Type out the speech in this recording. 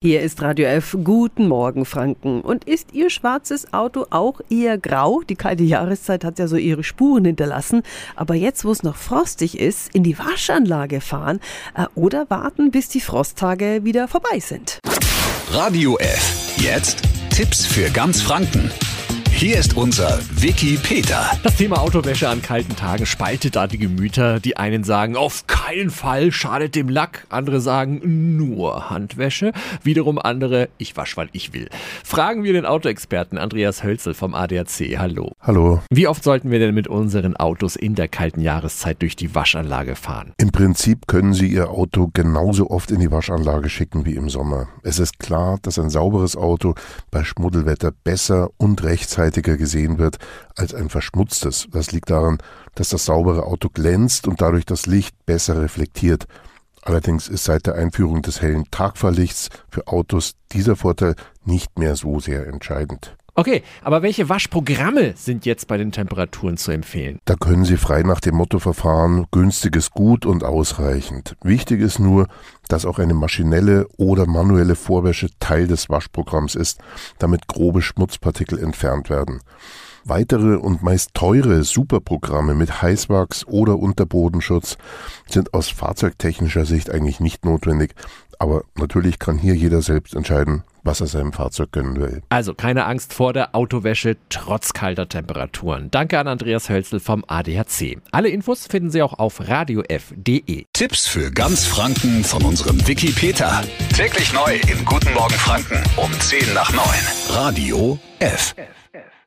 Hier ist Radio F. Guten Morgen, Franken. Und ist Ihr schwarzes Auto auch eher grau? Die kalte Jahreszeit hat ja so ihre Spuren hinterlassen. Aber jetzt, wo es noch frostig ist, in die Waschanlage fahren äh, oder warten, bis die Frosttage wieder vorbei sind. Radio F. Jetzt Tipps für ganz Franken. Hier ist unser Wiki Peter. Das Thema Autowäsche an kalten Tagen spaltet da die Gemüter. Die einen sagen, auf keinen Fall, schadet dem Lack. Andere sagen, nur Handwäsche. Wiederum andere, ich wasch, weil ich will. Fragen wir den Autoexperten Andreas Hölzel vom ADAC. Hallo. Hallo. Wie oft sollten wir denn mit unseren Autos in der kalten Jahreszeit durch die Waschanlage fahren? Im Prinzip können Sie Ihr Auto genauso oft in die Waschanlage schicken wie im Sommer. Es ist klar, dass ein sauberes Auto bei Schmuddelwetter besser und rechtzeitig nachhaltiger gesehen wird als ein verschmutztes. Das liegt daran, dass das saubere Auto glänzt und dadurch das Licht besser reflektiert. Allerdings ist seit der Einführung des hellen Tagfahrlichts für Autos dieser Vorteil nicht mehr so sehr entscheidend. Okay, aber welche Waschprogramme sind jetzt bei den Temperaturen zu empfehlen? Da können Sie frei nach dem Motto verfahren, günstiges gut und ausreichend. Wichtig ist nur, dass auch eine maschinelle oder manuelle Vorwäsche Teil des Waschprogramms ist, damit grobe Schmutzpartikel entfernt werden. Weitere und meist teure Superprogramme mit Heißwachs oder Unterbodenschutz sind aus fahrzeugtechnischer Sicht eigentlich nicht notwendig, aber natürlich kann hier jeder selbst entscheiden, was er seinem Fahrzeug gönnen will. Also keine Angst vor der Autowäsche trotz kalter Temperaturen. Danke an Andreas Hölzel vom ADAC. Alle Infos finden Sie auch auf radiof.de. Tipps für ganz Franken von unserem Wiki Peter. Täglich neu im Guten Morgen Franken um 10 nach 9. Radio F. F.